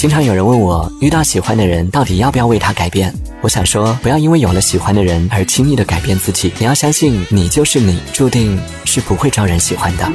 经常有人问我，遇到喜欢的人到底要不要为他改变？我想说，不要因为有了喜欢的人而轻易的改变自己，你要相信你就是你，注定是不会招人喜欢的。